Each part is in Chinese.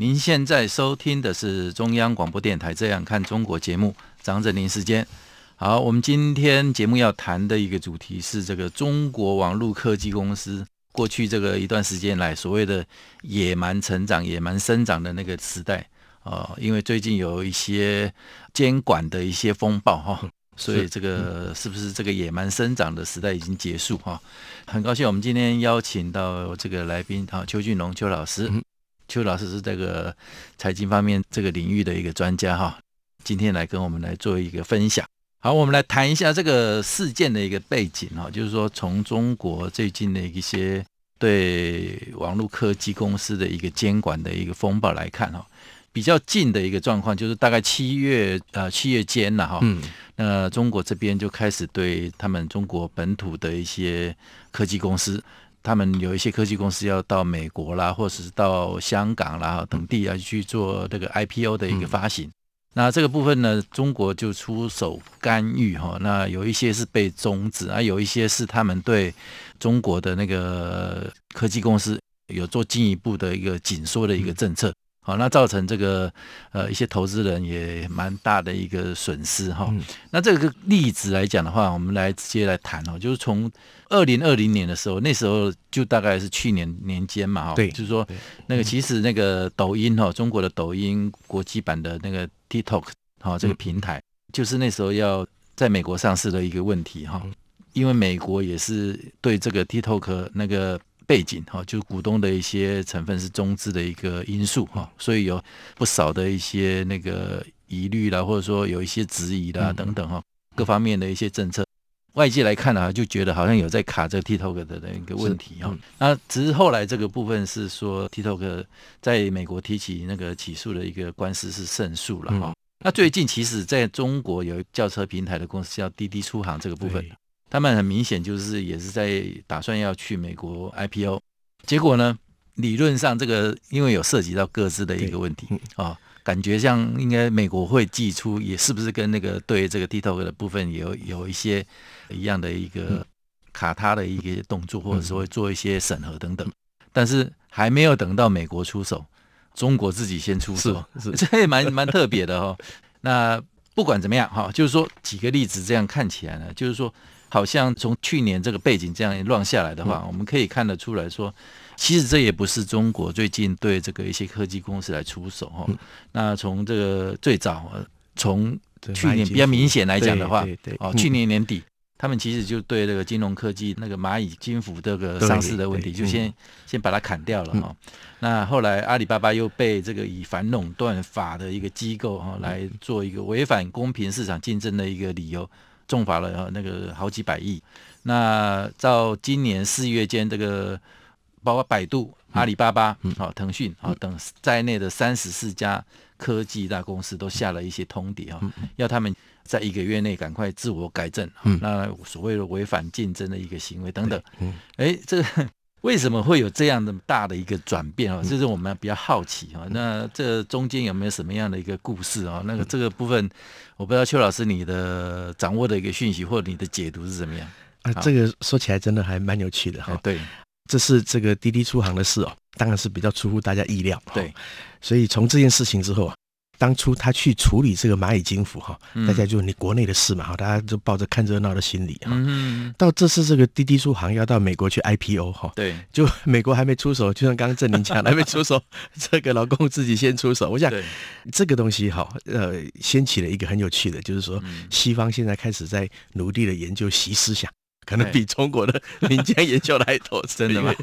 您现在收听的是中央广播电台《这样看中国》节目，张正霖时间。好，我们今天节目要谈的一个主题是这个中国网络科技公司过去这个一段时间来所谓的野蛮成长、野蛮生长的那个时代啊、因为最近有一些监管的一些风暴哈。所以这个是不是这个野蛮生长的时代已经结束哈？很高兴我们今天邀请到这个来宾哈，邱俊龙邱老师，邱老师是这个财经方面这个领域的一个专家哈，今天来跟我们来做一个分享。好，我们来谈一下这个事件的一个背景哈，就是说从中国最近的一些对网络科技公司的一个监管的一个风暴来看哈。比较近的一个状况，就是大概七月呃七月间了哈，嗯，那中国这边就开始对他们中国本土的一些科技公司，他们有一些科技公司要到美国啦，或者是到香港啦等地啊去做这个 IPO 的一个发行。嗯、那这个部分呢，中国就出手干预哈。那有一些是被终止啊，有一些是他们对中国的那个科技公司有做进一步的一个紧缩的一个政策。嗯好，那造成这个呃一些投资人也蛮大的一个损失哈。嗯、那这个例子来讲的话，我们来直接来谈哦，就是从二零二零年的时候，那时候就大概是去年年间嘛哈。对，就是说那个其实那个抖音哈，中国的抖音国际版的那个 TikTok 哈这个平台，就是那时候要在美国上市的一个问题哈，因为美国也是对这个 TikTok 那个。背景哈，就股东的一些成分是中资的一个因素哈，所以有不少的一些那个疑虑啦，或者说有一些质疑啦等等哈，各方面的一些政策，外界来看呢，就觉得好像有在卡这个 TikTok 的那个问题哈。那只是后来这个部分是说 TikTok 在美国提起那个起诉的一个官司是胜诉了哈。那最近其实在中国有轿车平台的公司叫滴滴出行这个部分。他们很明显就是也是在打算要去美国 IPO，结果呢，理论上这个因为有涉及到各自的一个问题啊，感觉像应该美国会寄出，也是不是跟那个对这个 TikTok 的部分有有一些一样的一个卡他的一个动作，或者说会做一些审核等等，但是还没有等到美国出手，中国自己先出手，是，是。这也蛮蛮特别的哈。那不管怎么样哈，就是说几个例子这样看起来呢，就是说。好像从去年这个背景这样一乱下来的话，我们可以看得出来说，其实这也不是中国最近对这个一些科技公司来出手哈。那从这个最早从去年比较明显来讲的话，哦，去年年底他们其实就对这个金融科技那个蚂蚁金服这个上市的问题，就先先把它砍掉了哈。那后来阿里巴巴又被这个以反垄断法的一个机构哈来做一个违反公平市场竞争的一个理由。重罚了那个好几百亿，那到今年四月间，这个包括百度、阿里巴巴、好腾讯、啊等在内的三十四家科技大公司都下了一些通牒啊，要他们在一个月内赶快自我改正，那所谓的违反竞争的一个行为等等，哎，这个。为什么会有这样的大的一个转变啊？这是我们比较好奇啊。那这中间有没有什么样的一个故事啊？那个这个部分，我不知道邱老师你的掌握的一个讯息或者你的解读是怎么样？啊，这个说起来真的还蛮有趣的哈。对，这是这个滴滴出行的事哦，当然是比较出乎大家意料。对，所以从这件事情之后啊。当初他去处理这个蚂蚁金服哈，大家就你国内的事嘛哈，大家就抱着看热闹的心理哈。到这次这个滴滴出行要到美国去 IPO 哈，对，就美国还没出手，就像刚刚郑林讲还没出手，这个老公自己先出手。我想这个东西哈，呃，掀起了一个很有趣的，就是说西方现在开始在努力的研究习思想，可能比中国的民间研究来头 真的吗？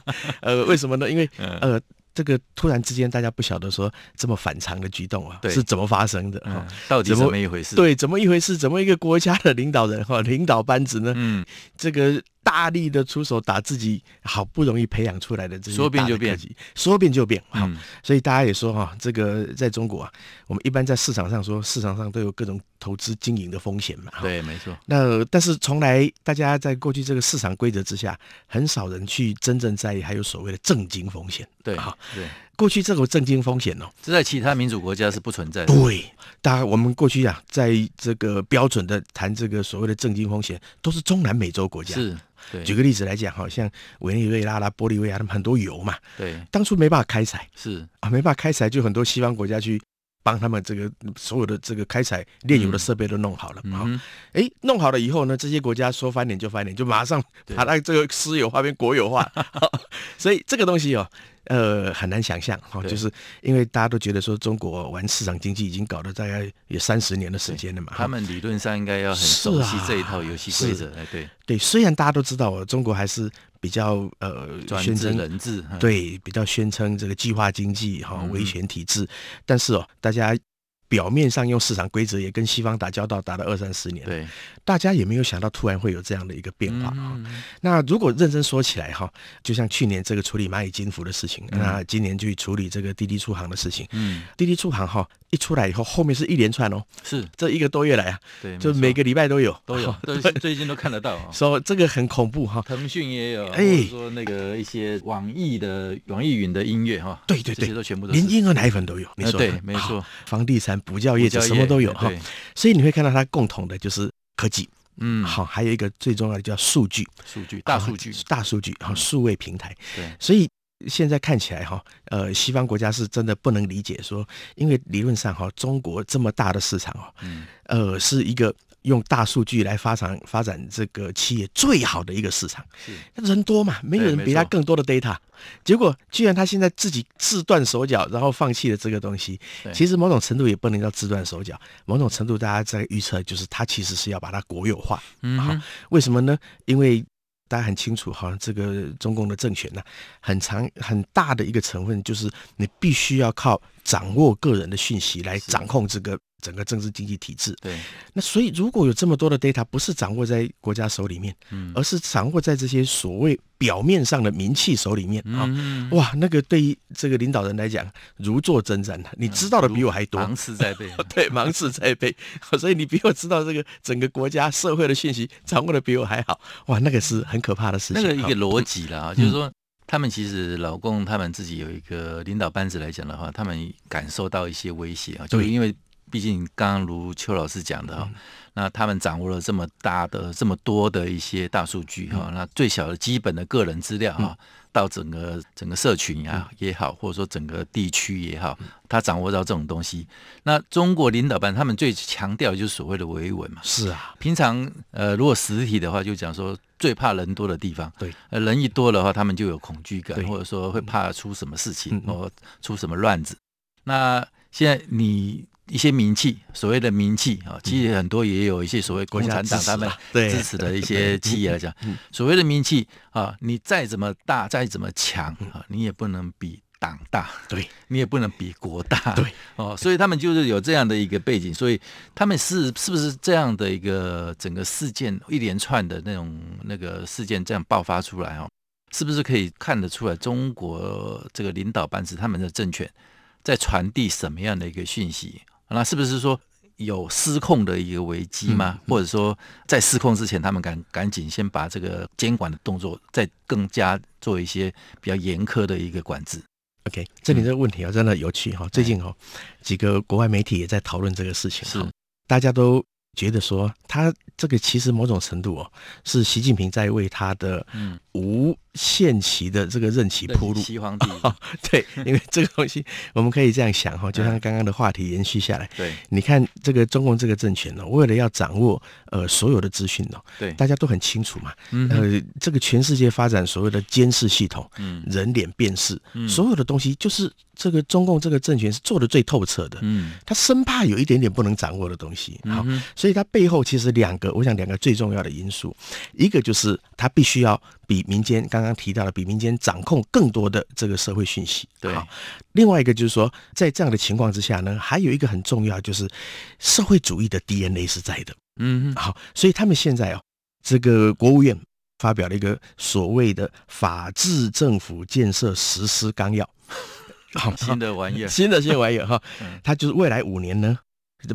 呃，为什么呢？因为呃。这个突然之间，大家不晓得说这么反常的举动啊，是怎么发生的？嗯，到底怎么一回事？对，怎么一回事？怎么一个国家的领导人哈，领导班子呢？嗯，这个大力的出手打自己好不容易培养出来的这些说变就变，说变就变。好，嗯、所以大家也说哈，这个在中国啊，我们一般在市场上说，市场上都有各种投资经营的风险嘛。对，没错。那但是从来大家在过去这个市场规则之下，很少人去真正在意还有所谓的正经风险。对，好，对。过去这个政经风险哦，这在其他民主国家是不存在的。对，大家我们过去啊，在这个标准的谈这个所谓的政经风险，都是中南美洲国家。是，对。举个例子来讲，好像委内瑞拉啦、玻利维亚，他们很多油嘛。对。当初没办法开采。是啊，没办法开采，就很多西方国家去帮他们这个所有的这个开采炼油的设备都弄好了。好、嗯，哎、嗯，弄好了以后呢，这些国家说翻脸就翻脸，就马上把它这个私有化变国有化。所以这个东西哦。呃，很难想象哈，就是因为大家都觉得说中国玩市场经济已经搞了大概有三十年的时间了嘛，他们理论上应该要很熟悉这一套游戏规则。哎，对对，虽然大家都知道哦，中国还是比较呃宣称人治，对，比较宣称这个计划经济哈，威权体制，但是哦，大家。表面上用市场规则也跟西方打交道，打了二三十年，对，大家也没有想到突然会有这样的一个变化。嗯嗯、那如果认真说起来哈，就像去年这个处理蚂蚁金服的事情，嗯、那今年去处理这个滴滴出行的事情，嗯，滴滴出行哈。一出来以后，后面是一连串哦，是。这一个多月来啊，对，就每个礼拜都有，都有，都最近都看得到。说这个很恐怖哈，腾讯也有，哎，说那个一些网易的网易云的音乐哈，对对对，这些都全部都连婴儿奶粉都有，你说对，没错，房地产、补教业者什么都有哈，所以你会看到它共同的就是科技，嗯，好，还有一个最重要的叫数据，数据大数据，大数据，哈，数位平台，对，所以。现在看起来哈，呃，西方国家是真的不能理解说，因为理论上哈，中国这么大的市场哦，呃，是一个用大数据来发展发展这个企业最好的一个市场，人多嘛，没有人比他更多的 data，结果居然他现在自己自断手脚，然后放弃了这个东西，其实某种程度也不能叫自断手脚，某种程度大家在预测就是他其实是要把它国有化，嗯，好，为什么呢？因为大家很清楚，好像这个中共的政权呢，很长很大的一个成分就是你必须要靠掌握个人的讯息来掌控这个整个政治经济体制。对，那所以如果有这么多的 data 不是掌握在国家手里面，嗯，而是掌握在这些所谓表面上的名气手里面啊，哇，那个对于这个领导人来讲如坐针毡，你知道的比我还多，芒刺在背，对，芒刺在背，所以你比我知道这个整个国家社会的讯息掌握的比我还好，哇，那个是很可怕的事情。那个一个逻辑了啊，就是说。他们其实老共他们自己有一个领导班子来讲的话，他们感受到一些威胁啊，就因为毕竟刚刚如邱老师讲的哈，那他们掌握了这么大的、这么多的一些大数据哈，那最小的基本的个人资料哈。到整个整个社群呀也好，或者说整个地区也好，他掌握到这种东西。那中国领导班他们最强调就是所谓的维稳嘛。是啊，平常呃，如果实体的话，就讲说最怕人多的地方。对，呃，人一多的话，他们就有恐惧感，或者说会怕出什么事情，或出什么乱子。那现在你。一些名气，所谓的名气啊，其实很多也有一些所谓共产党他们支持的一些企业来讲，所谓的名气啊，你再怎么大，再怎么强啊，你也不能比党大，对，你也不能比国大，对，哦，所以他们就是有这样的一个背景，所以他们是是不是这样的一个整个事件一连串的那种那个事件这样爆发出来哦，是不是可以看得出来中国这个领导班子他们的政权在传递什么样的一个讯息？那是不是说有失控的一个危机吗？或者说在失控之前，他们赶赶紧先把这个监管的动作再更加做一些比较严苛的一个管制？OK，这里这个问题啊，真的有趣哈。最近哈，几个国外媒体也在讨论这个事情，是大家都觉得说，他这个其实某种程度哦，是习近平在为他的无限期的这个任期铺路，西皇帝、哦，对，因为这个东西我们可以这样想哈，就像刚刚的话题延续下来，对，你看这个中共这个政权呢，为了要掌握呃所有的资讯呢，对，大家都很清楚嘛，呃，这个全世界发展所谓的监视系统，嗯，人脸辨识，嗯。所有的东西就是这个中共这个政权是做的最透彻的，嗯，他生怕有一点点不能掌握的东西，好，所以他背后其实两个，我想两个最重要的因素，一个就是他必须要比民间刚刚。提到的比民间掌控更多的这个社会讯息，对。另外一个就是说，在这样的情况之下呢，还有一个很重要，就是社会主义的 DNA 是在的，嗯，好，所以他们现在哦，这个国务院发表了一个所谓的法治政府建设实施纲要，好新的玩意儿，新的新的玩意儿哈，它就是未来五年呢，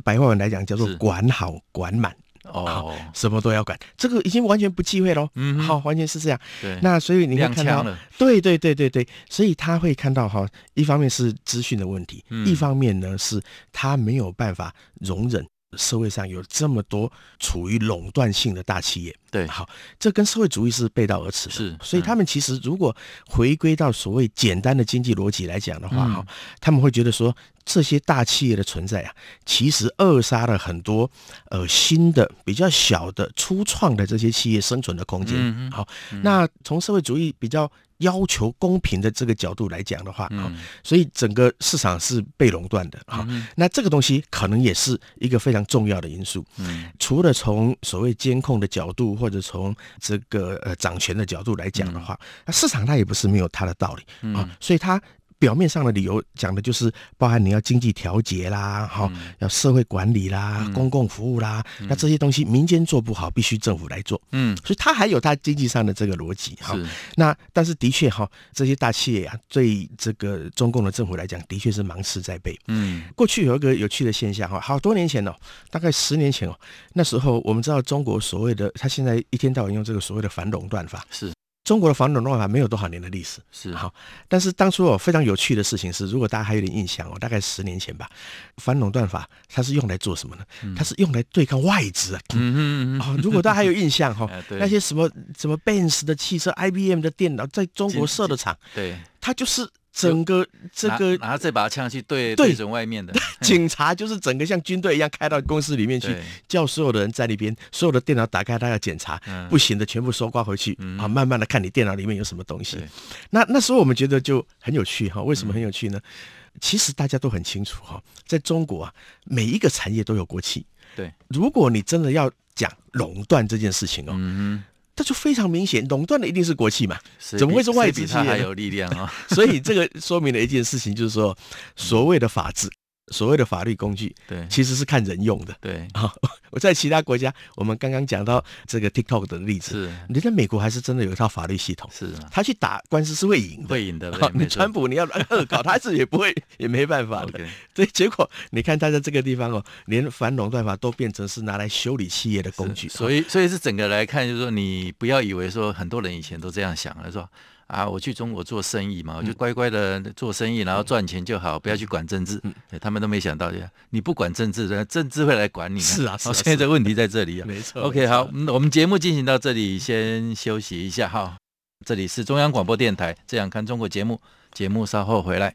白话文来讲叫做管好管满。哦，什么都要管，这个已经完全不忌讳喽。嗯，好，完全是这样。对，那所以你会看到，对对对对对，所以他会看到哈，一方面是资讯的问题，嗯、一方面呢是他没有办法容忍。社会上有这么多处于垄断性的大企业，对，好，这跟社会主义是背道而驰的。是，嗯、所以他们其实如果回归到所谓简单的经济逻辑来讲的话，哈、嗯，他们会觉得说，这些大企业的存在啊，其实扼杀了很多呃新的比较小的初创的这些企业生存的空间。嗯、好，嗯、那从社会主义比较。要求公平的这个角度来讲的话，啊，所以整个市场是被垄断的啊。那这个东西可能也是一个非常重要的因素。嗯，除了从所谓监控的角度，或者从这个呃掌权的角度来讲的话，那市场它也不是没有它的道理啊。所以它。表面上的理由讲的就是包含你要经济调节啦，好，要社会管理啦，公共服务啦，那这些东西民间做不好，必须政府来做。嗯，所以它还有它经济上的这个逻辑哈。那但是的确哈，这些大企业啊，对这个中共的政府来讲，的确是芒刺在背。嗯，过去有一个有趣的现象哈，好多年前哦，大概十年前哦，那时候我们知道中国所谓的他现在一天到晚用这个所谓的反垄断法是。中国的反垄断法没有多少年的历史，是好。但是当初哦，非常有趣的事情是，如果大家还有点印象哦，大概十年前吧，反垄断法它是用来做什么呢？它是用来对抗外资啊。嗯嗯嗯。哦，如果大家还有印象 哈，那些什么什么 Benz 的汽车、IBM 的电脑在中国设的厂，对，它就是。整个这个拿这把枪去对对准外面的 警察，就是整个像军队一样开到公司里面去，叫所有的人在那边，所有的电脑打开，他要检查，不行的全部收刮回去啊，慢慢的看你电脑里面有什么东西。那那时候我们觉得就很有趣哈，为什么很有趣呢？其实大家都很清楚哈，在中国啊，每一个产业都有国企。对，如果你真的要讲垄断这件事情哦。这就非常明显，垄断的一定是国企嘛？怎么会是外资企业？还有力量啊！所以这个说明了一件事情，就是说，所谓的法治。所谓的法律工具，对，其实是看人用的，对 啊。我在其他国家，我们刚刚讲到这个 TikTok 的例子，是，你在美国还是真的有一套法律系统，是，他去打官司是会赢的，会赢的。你川普你要恶搞，他是也不会，也没办法的。所以结果你看他在这个地方哦，连反垄断法都变成是拿来修理企业的工具。所以，所以是整个来看，就是说，你不要以为说很多人以前都这样想，是吧？啊，我去中国做生意嘛，我就乖乖的做生意，然后赚钱就好，不要去管政治。嗯，他们都没想到，你不管政治，政治会来管你。是啊，好，现在这问题在这里啊。没错。OK，好，我们节目进行到这里，先休息一下哈。这里是中央广播电台《这样看中国》节目，节目稍后回来。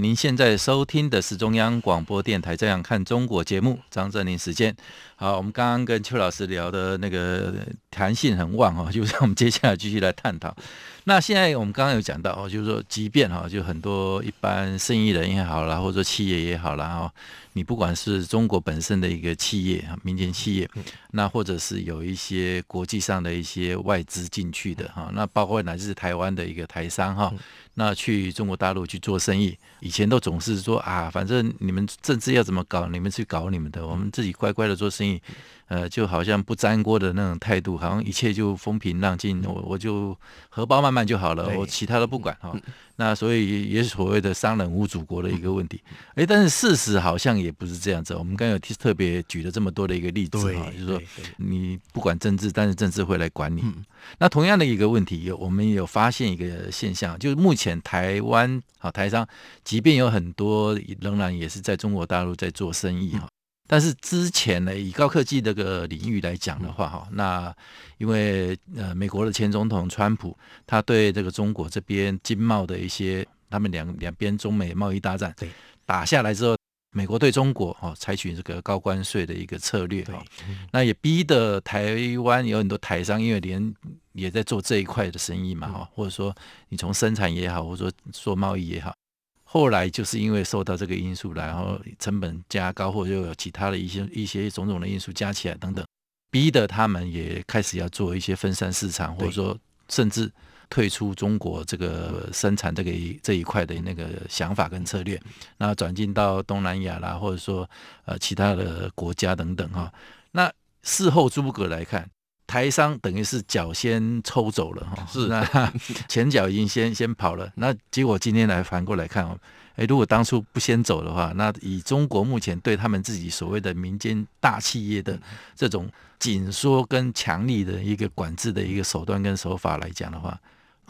您现在收听的是中央广播电台《这样看中国》节目，张振宁时间。好，我们刚刚跟邱老师聊的那个弹性很旺哦，就是我们接下来继续来探讨。那现在我们刚刚有讲到哦，就是说，即便哈，就很多一般生意人也好啦，或者说企业也好啦，哈，你不管是中国本身的一个企业哈，民间企业，那或者是有一些国际上的一些外资进去的哈，那包括乃至台湾的一个台商哈，那去中国大陆去做生意，以前都总是说啊，反正你们政治要怎么搞，你们去搞你们的，我们自己乖乖的做生意。呃，就好像不沾锅的那种态度，好像一切就风平浪静，我我就荷包慢慢就好了，我其他的不管哈。那所以也是所谓的商人无祖国的一个问题。哎，但是事实好像也不是这样子。我们刚刚有特别举了这么多的一个例子哈，就是说你不管政治，但是政治会来管你。那同样的一个问题，有我们有发现一个现象，就是目前台湾啊台商，即便有很多仍然也是在中国大陆在做生意哈。但是之前呢，以高科技这个领域来讲的话，哈，那因为呃，美国的前总统川普，他对这个中国这边经贸的一些，他们两两边中美贸易大战对。打下来之后，美国对中国哦采取这个高关税的一个策略，那也逼得台湾有很多台商，因为连也在做这一块的生意嘛，哈，或者说你从生产也好，或者说做贸易也好。后来就是因为受到这个因素，然后成本加高，或者又有其他的一些一些种种的因素加起来等等，逼得他们也开始要做一些分散市场，或者说甚至退出中国这个生产这个这一块的那个想法跟策略，那转进到东南亚啦，或者说呃其他的国家等等哈。那事后诸葛来看。台商等于是脚先抽走了哈，是那 前脚已经先先跑了，那结果今天来反过来看哦，诶，如果当初不先走的话，那以中国目前对他们自己所谓的民间大企业的这种紧缩跟强力的一个管制的一个手段跟手法来讲的话。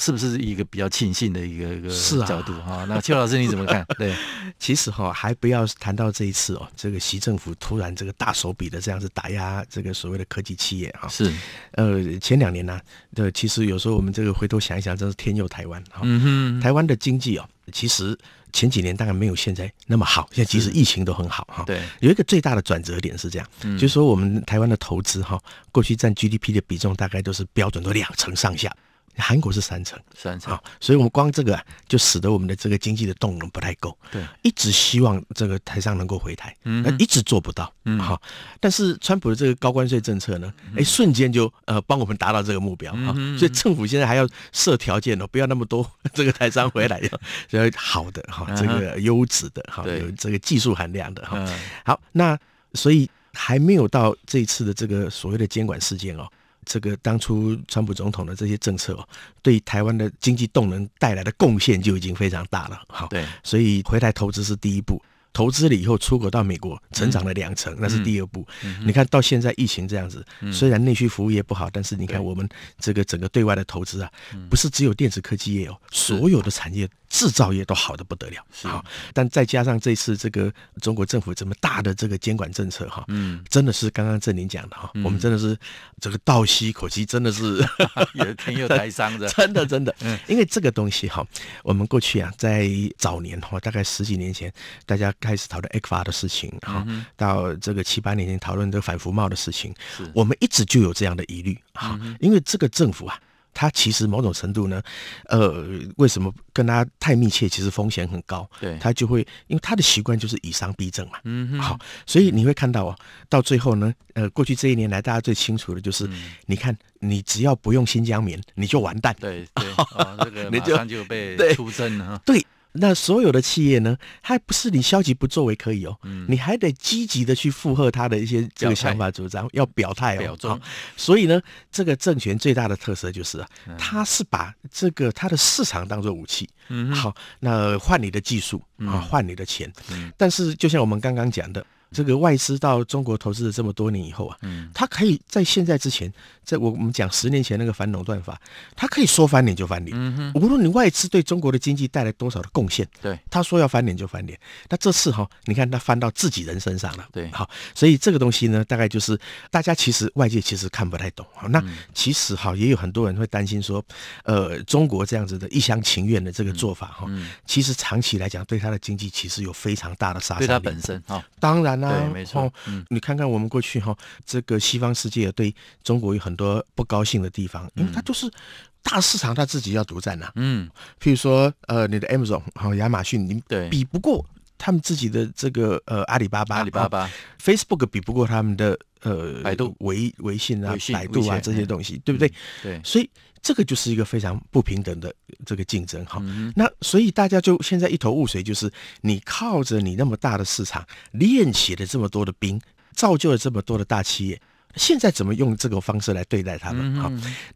是不是一个比较庆幸的一个一个角度哈？那邱老师你怎么看？对，其实哈还不要谈到这一次哦，这个习政府突然这个大手笔的这样子打压这个所谓的科技企业哈。是，呃，前两年呢，对，其实有时候我们这个回头想一想，真是天佑台湾哈。嗯哼，台湾的经济哦，其实前几年大概没有现在那么好，现在即使疫情都很好哈。对，有一个最大的转折点是这样，就是说我们台湾的投资哈，过去占 GDP 的比重大概都是标准都两成上下。韩国是三成，三成，所以我们光这个就使得我们的这个经济的动能不太够。对，一直希望这个台商能够回台，嗯，一直做不到，嗯，好。但是川普的这个高关税政策呢，哎，瞬间就呃帮我们达到这个目标啊。所以政府现在还要设条件哦，不要那么多 这个台商回来，要好的哈，这个优质的哈，有这个技术含量的哈。好，那所以还没有到这一次的这个所谓的监管事件哦。这个当初川普总统的这些政策哦，对台湾的经济动能带来的贡献就已经非常大了。好，对，所以回来投资是第一步。投资了以后，出口到美国成长了两成，那是第二步。你看到现在疫情这样子，虽然内需服务业不好，但是你看我们这个整个对外的投资啊，不是只有电子科技业哦，所有的产业制造业都好的不得了。好，但再加上这次这个中国政府这么大的这个监管政策哈，嗯，真的是刚刚郑林讲的哈，我们真的是这个倒吸一口气，真的是 也挺有台商的，真的真的，因为这个东西哈，我们过去啊，在早年哈，大概十几年前，大家。开始讨论 ECFA 的事情，哈，到这个七八年前讨论这个反服贸的事情，我们一直就有这样的疑虑，哈，因为这个政府啊。他其实某种程度呢，呃，为什么跟他太密切？其实风险很高。对，他就会因为他的习惯就是以商逼政嘛。嗯哼。好，所以你会看到哦，到最后呢，呃，过去这一年来，大家最清楚的就是，你看，你只要不用新疆棉，你就完蛋。对对，这个马上就被出征了。对，那所有的企业呢，还不是你消极不作为可以哦，嗯、你还得积极的去附和他的一些这个想法主张，要表态哦。表忠。所以呢，这个政权最大的特色就是啊，他是把这个他的市场当做武器，嗯，好，那换你的技术啊，换你的钱，嗯，但是就像我们刚刚讲的。这个外资到中国投资了这么多年以后啊，嗯，他可以在现在之前，在我我们讲十年前那个反垄断法，他可以说翻脸就翻脸。嗯哼，无论你外资对中国的经济带来多少的贡献，对，他说要翻脸就翻脸。那这次哈，你看他翻到自己人身上了，对，好，所以这个东西呢，大概就是大家其实外界其实看不太懂。好，那其实哈，也有很多人会担心说，呃，中国这样子的一厢情愿的这个做法哈，其实长期来讲对他的经济其实有非常大的杀伤力。对他本身啊，当然啦。对，没错。嗯，你看看我们过去哈，这个西方世界对中国有很多不高兴的地方，因为它就是大市场，它自己要独占呐。嗯，譬如说，呃，你的 Amazon 好，亚马逊，你比不过他们自己的这个呃阿里巴巴，阿里巴巴，Facebook 比不过他们的呃百度、微微信啊、百度啊这些东西，对不对？对，所以。这个就是一个非常不平等的这个竞争哈，那所以大家就现在一头雾水，就是你靠着你那么大的市场练起了这么多的兵，造就了这么多的大企业，现在怎么用这个方式来对待他们？哈，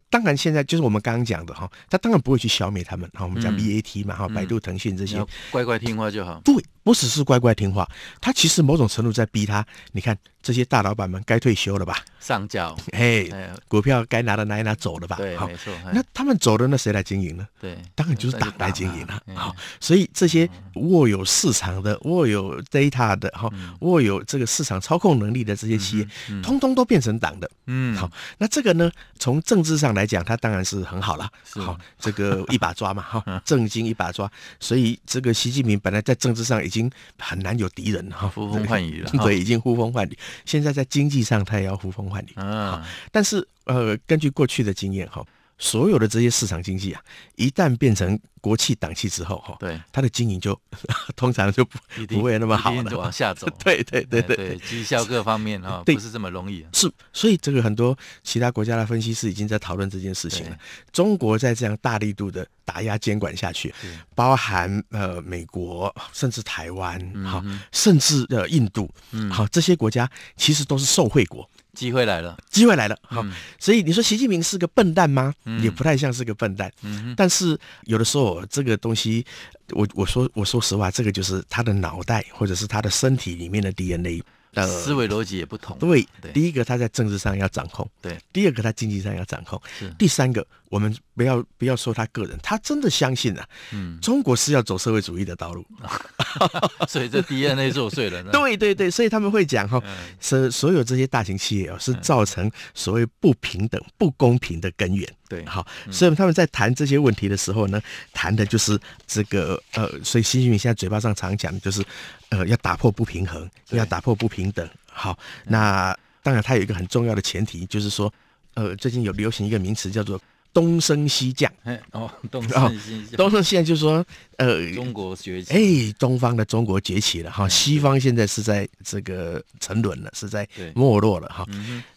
当然现在就是我们刚刚讲的哈，他当然不会去消灭他们哈，我们讲 BAT 嘛哈，百度、腾讯这些，乖乖听话就好。对，不只是乖乖听话，他其实某种程度在逼他，你看。这些大老板们该退休了吧？上缴，嘿，股票该拿的拿一拿走了吧？对，没错。那他们走了，那谁来经营呢？对，当然就是党来经营了。好，所以这些握有市场的、握有 data 的、哈，握有这个市场操控能力的这些企业，通通都变成党的。嗯，好，那这个呢，从政治上来讲，它当然是很好了。好，这个一把抓嘛，哈，政经一把抓。所以这个习近平本来在政治上已经很难有敌人哈，呼风唤雨了，对，已经呼风唤雨。现在在经济上，他也要呼风唤雨啊。但是，呃，根据过去的经验，哈，所有的这些市场经济啊，一旦变成国企党企之后，哈，对，它的经营就 通常就不不会那么好了，往下走。对对对对，绩效各方面哈，不是这么容易。是，所以这个很多其他国家的分析师已经在讨论这件事情了。中国在这样大力度的打压监管下去，包含呃美国，甚至台湾，好，甚至呃印度，好，这些国家其实都是受惠国。机会来了，机会来了，好，所以你说习近平是个笨蛋吗？也不太像是个笨蛋，但是有的时候这个东西，我我说我说实话，这个就是他的脑袋或者是他的身体里面的 DNA。呃，思维逻辑也不同。对，第一个他在政治上要掌控，对；第二个他经济上要掌控，是；第三个，我们不要不要说他个人，他真的相信啊，嗯，中国是要走社会主义的道路，所以这 DNA 作祟了。对对对，所以他们会讲哈，所所有这些大型企业哦，是造成所谓不平等、不公平的根源。对，好，所以他们在谈这些问题的时候呢，谈的就是这个呃，所以习近平现在嘴巴上常讲的就是。呃，要打破不平衡，要打破不平等。好，那当然，他有一个很重要的前提，就是说，呃，最近有流行一个名词叫做“东升西降”。哦，东升西降，东升西降就是说，呃，中国崛起，哎，东方的中国崛起了哈，西方现在是在这个沉沦了，是在没落了哈。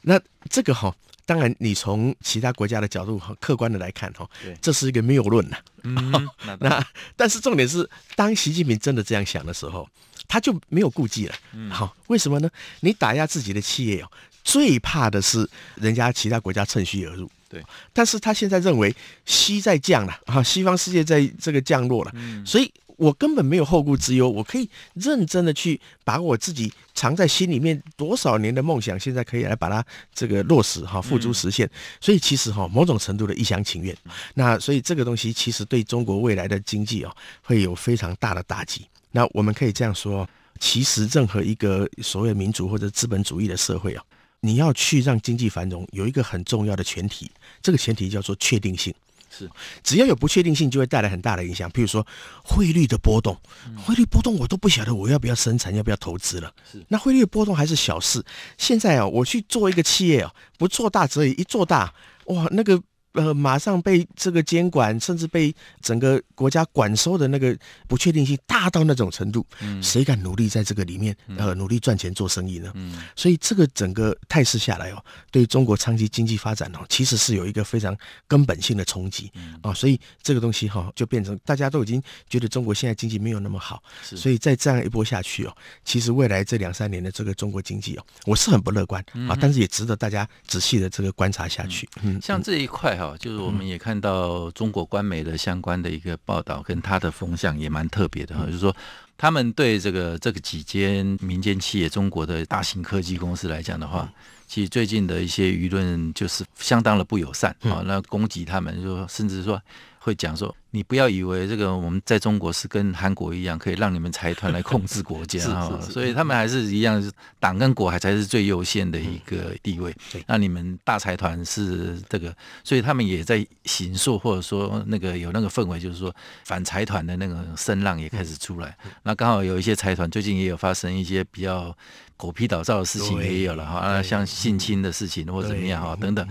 那这个哈。当然，你从其他国家的角度客观的来看，哈，这是一个谬论呐。嗯，那但是重点是，当习近平真的这样想的时候，他就没有顾忌了。好，为什么呢？你打压自己的企业哦，最怕的是人家其他国家趁虚而入。对，但是他现在认为西在降了，啊，西方世界在这个降落了，所以。我根本没有后顾之忧，我可以认真的去把我自己藏在心里面多少年的梦想，现在可以来把它这个落实哈，付诸实现。所以其实哈，某种程度的一厢情愿，那所以这个东西其实对中国未来的经济哦，会有非常大的打击。那我们可以这样说，其实任何一个所谓民主或者资本主义的社会啊，你要去让经济繁荣，有一个很重要的前提，这个前提叫做确定性。是，只要有不确定性，就会带来很大的影响。譬如说汇率的波动，汇率波动我都不晓得我要不要生产，要不要投资了。是，那汇率的波动还是小事。现在啊，我去做一个企业啊，不做大则已，一做大，哇，那个呃马上被这个监管，甚至被整个国家管收的那个不确定性大到那种程度，嗯，谁敢努力在这个里面呃努力赚钱做生意呢？嗯，所以这个整个态势下来哦，对中国长期经济发展哦，其实是有一个非常根本性的冲击啊，所以这个东西哈就变成大家都已经觉得中国现在经济没有那么好，所以在这样一波下去哦，其实未来这两三年的这个中国经济哦，我是很不乐观啊，但是也值得大家仔细的这个观察下去。嗯，像这一块哈，就是我们也看到中国官媒的相关的一个报道，跟它的风向也蛮特别的哈，就是说他们对这个这个几间民间企业、中国的大型科技公司来讲的话，其实最近的一些舆论就是相当的不友善啊，那攻击他们，就甚至说。会讲说，你不要以为这个我们在中国是跟韩国一样，可以让你们财团来控制国家 啊，所以他们还是一样，是党跟国还才是最优先的一个地位。那你们大财团是这个，所以他们也在行塑，或者说那个有那个氛围，就是说反财团的那个声浪也开始出来。那刚好有一些财团最近也有发生一些比较狗屁倒灶的事情，也有了哈，像性侵的事情或者怎么样哈等等。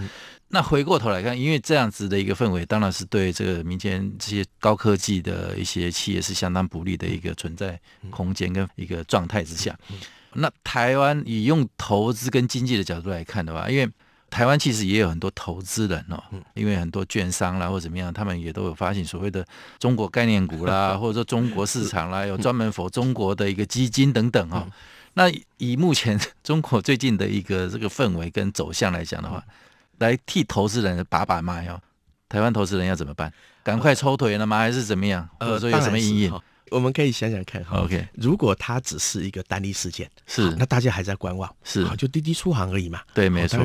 那回过头来看，因为这样子的一个氛围，当然是对这个民间这些高科技的一些企业是相当不利的一个存在空间跟一个状态之下。那台湾以用投资跟经济的角度来看的话，因为台湾其实也有很多投资人哦，因为很多券商啦或怎么样，他们也都有发行所谓的中国概念股啦，或者说中国市场啦，有专门 for 中国的一个基金等等哦。那以目前 中国最近的一个这个氛围跟走向来讲的话，来替投资人把把脉哦，台湾投资人要怎么办？赶快抽腿了吗？还是怎么样？或者说有什么阴影？我们可以想想看哈，OK，如果它只是一个单一事件，是。那大家还在观望，是。就滴滴出行而已嘛，对，没错，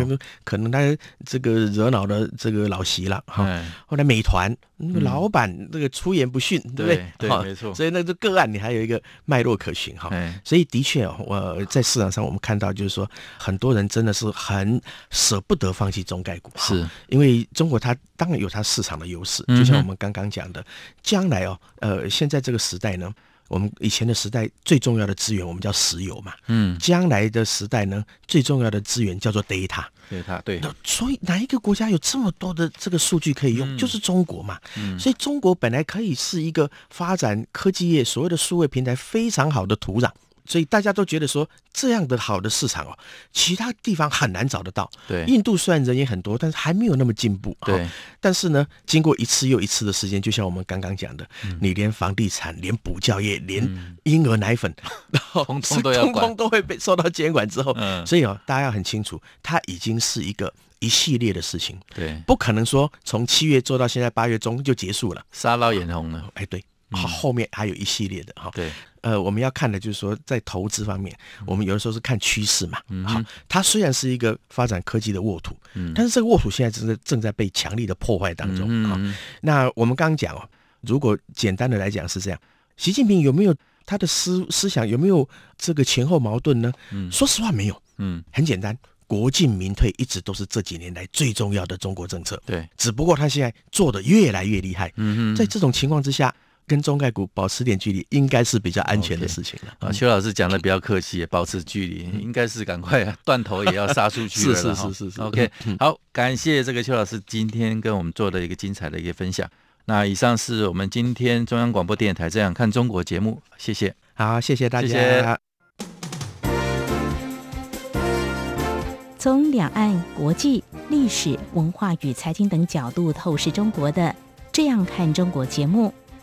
可能他这个惹恼了这个老习了哈，后来美团那个老板这个出言不逊，对不对？对，没错，所以那个个案你还有一个脉络可循哈，所以的确哦，我在市场上我们看到就是说，很多人真的是很舍不得放弃中概股，是。因为中国它当然有它市场的优势，就像我们刚刚讲的，将来哦，呃，现在这个时代。呢，我们以前的时代最重要的资源，我们叫石油嘛。嗯，将来的时代呢，最重要的资源叫做 data。data 对。所以哪一个国家有这么多的这个数据可以用？嗯、就是中国嘛。嗯。所以中国本来可以是一个发展科技业所谓的数位平台非常好的土壤。所以大家都觉得说，这样的好的市场哦，其他地方很难找得到。对，印度虽然人也很多，但是还没有那么进步。对，但是呢，经过一次又一次的时间，就像我们刚刚讲的，嗯、你连房地产、连补教业、连婴儿奶粉，然 后通通都要 管，通通都会被受到监管之后，嗯、所以哦，大家要很清楚，它已经是一个一系列的事情。对，不可能说从七月做到现在八月中就结束了，沙捞眼红了。哎，对。好，后面还有一系列的哈。对，呃，我们要看的就是说，在投资方面，我们有的时候是看趋势嘛。嗯。好，它虽然是一个发展科技的沃土，嗯，但是这个沃土现在正在正在被强力的破坏当中啊。那我们刚刚讲哦，如果简单的来讲是这样，习近平有没有他的思思想有没有这个前后矛盾呢？嗯，说实话没有。嗯，很简单，国进民退一直都是这几年来最重要的中国政策。对，只不过他现在做的越来越厉害。嗯嗯，在这种情况之下。跟中概股保持点距离，应该是比较安全的事情了。啊，邱老师讲的比较客气，保持距离，应该是赶快断头也要杀出去了。是是是是是。OK，好，感谢这个邱老师今天跟我们做的一个精彩的一个分享。那以上是我们今天中央广播电台这样看中国节目，谢谢。好，谢谢大家。从两岸、国际、历史文化与财经等角度透视中国的这样看中国节目。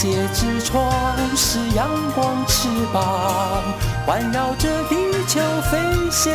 界之窗是阳光翅膀，环绕着地球飞翔。